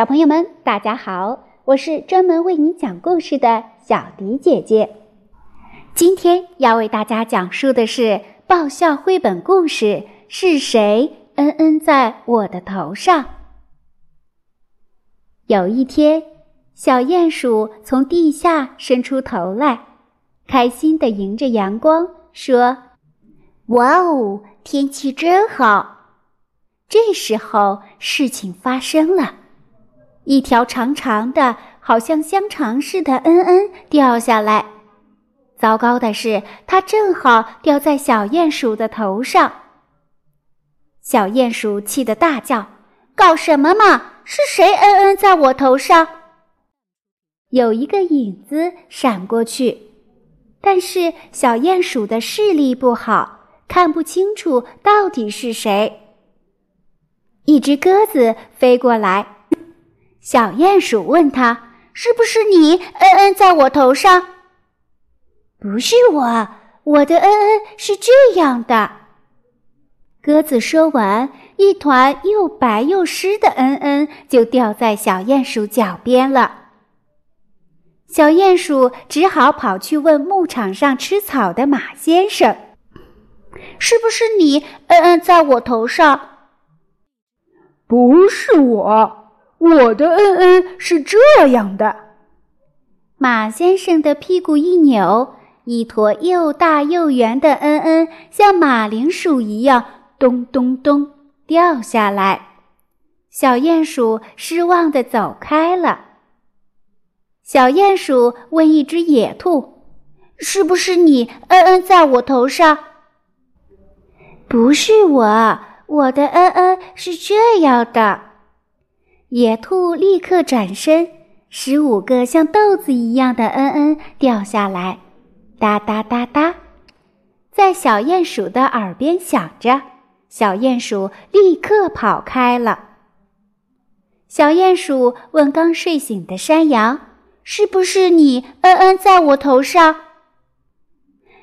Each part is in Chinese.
小朋友们，大家好！我是专门为你讲故事的小迪姐姐。今天要为大家讲述的是爆笑绘本故事《是谁嗯嗯在我的头上》。有一天，小鼹鼠从地下伸出头来，开心地迎着阳光说：“哇哦，天气真好！”这时候，事情发生了。一条长长的，好像香肠似的“嗯嗯”掉下来。糟糕的是，它正好掉在小鼹鼠的头上。小鼹鼠气得大叫：“搞什么嘛！是谁‘嗯嗯’在我头上？”有一个影子闪过去，但是小鼹鼠的视力不好，看不清楚到底是谁。一只鸽子飞过来。小鼹鼠问他：“是不是你嗯嗯在我头上？”“不是我，我的嗯嗯是这样的。”鸽子说完，一团又白又湿的嗯嗯就掉在小鼹鼠脚边了。小鼹鼠只好跑去问牧场上吃草的马先生：“是不是你嗯嗯在我头上？”“不是我。”我的嗯嗯是这样的，马先生的屁股一扭，一坨又大又圆的嗯嗯像马铃薯一样咚咚咚掉下来。小鼹鼠失望的走开了。小鼹鼠问一只野兔：“是不是你嗯嗯在我头上？”“不是我，我的嗯嗯是这样的。”野兔立刻转身，十五个像豆子一样的“嗯嗯”掉下来，哒哒哒哒，在小鼹鼠的耳边响着。小鼹鼠立刻跑开了。小鼹鼠问刚睡醒的山羊：“是不是你‘嗯嗯’在我头上？”“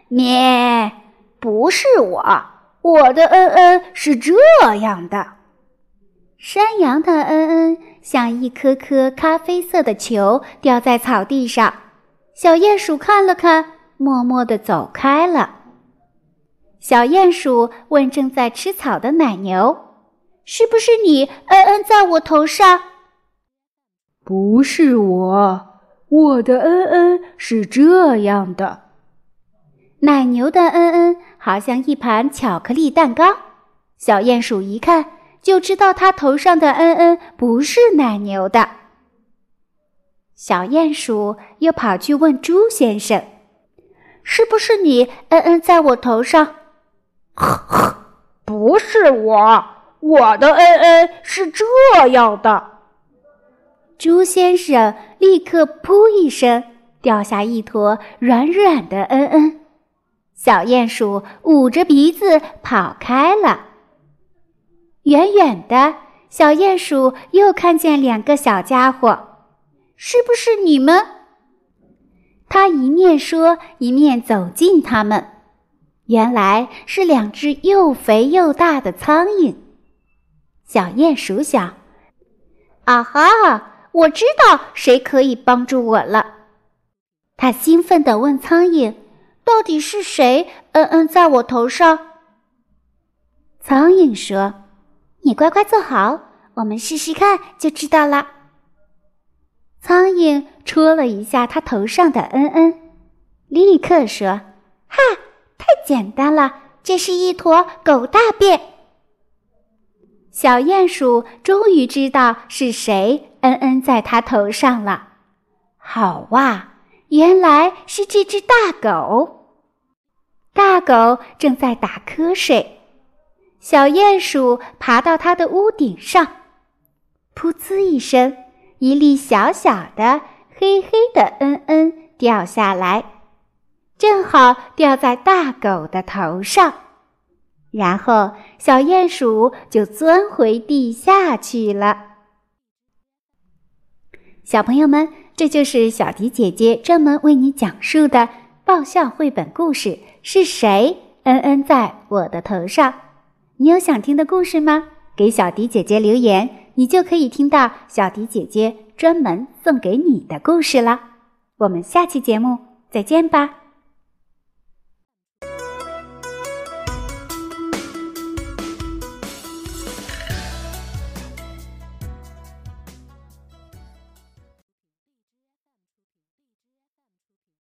咩，不是我，我的‘嗯嗯’是这样的。”山羊的“嗯嗯”像一颗颗咖啡色的球掉在草地上，小鼹鼠看了看，默默地走开了。小鼹鼠问正在吃草的奶牛：“是不是你‘嗯嗯’在我头上？”“不是我，我的‘嗯嗯’是这样的。”奶牛的“嗯嗯”好像一盘巧克力蛋糕，小鼹鼠一看。就知道他头上的“嗯嗯”不是奶牛的。小鼹鼠又跑去问猪先生：“是不是你‘嗯嗯’在我头上？”“呵呵，不是我，我的‘嗯嗯’是这样的。”猪先生立刻“噗”一声掉下一坨软软的“嗯嗯”，小鼹鼠捂着鼻子跑开了。远远的小鼹鼠又看见两个小家伙，是不是你们？他一面说，一面走近他们。原来是两只又肥又大的苍蝇。小鼹鼠想：“啊哈，我知道谁可以帮助我了。”他兴奋地问苍蝇：“到底是谁？嗯嗯，在我头上？”苍蝇说。你乖乖坐好，我们试试看就知道了。苍蝇戳了一下他头上的“嗯嗯”，立刻说：“哈，太简单了，这是一坨狗大便。”小鼹鼠终于知道是谁“嗯嗯”在它头上了。好哇，原来是这只大狗。大狗正在打瞌睡。小鼹鼠爬到它的屋顶上，噗呲一声，一粒小小的黑黑的“嗯嗯”掉下来，正好掉在大狗的头上。然后小鼹鼠就钻回地下去了。小朋友们，这就是小迪姐姐专门为你讲述的爆笑绘本故事。是谁“嗯嗯”在我的头上？你有想听的故事吗？给小迪姐姐留言，你就可以听到小迪姐姐专门送给你的故事了。我们下期节目再见吧。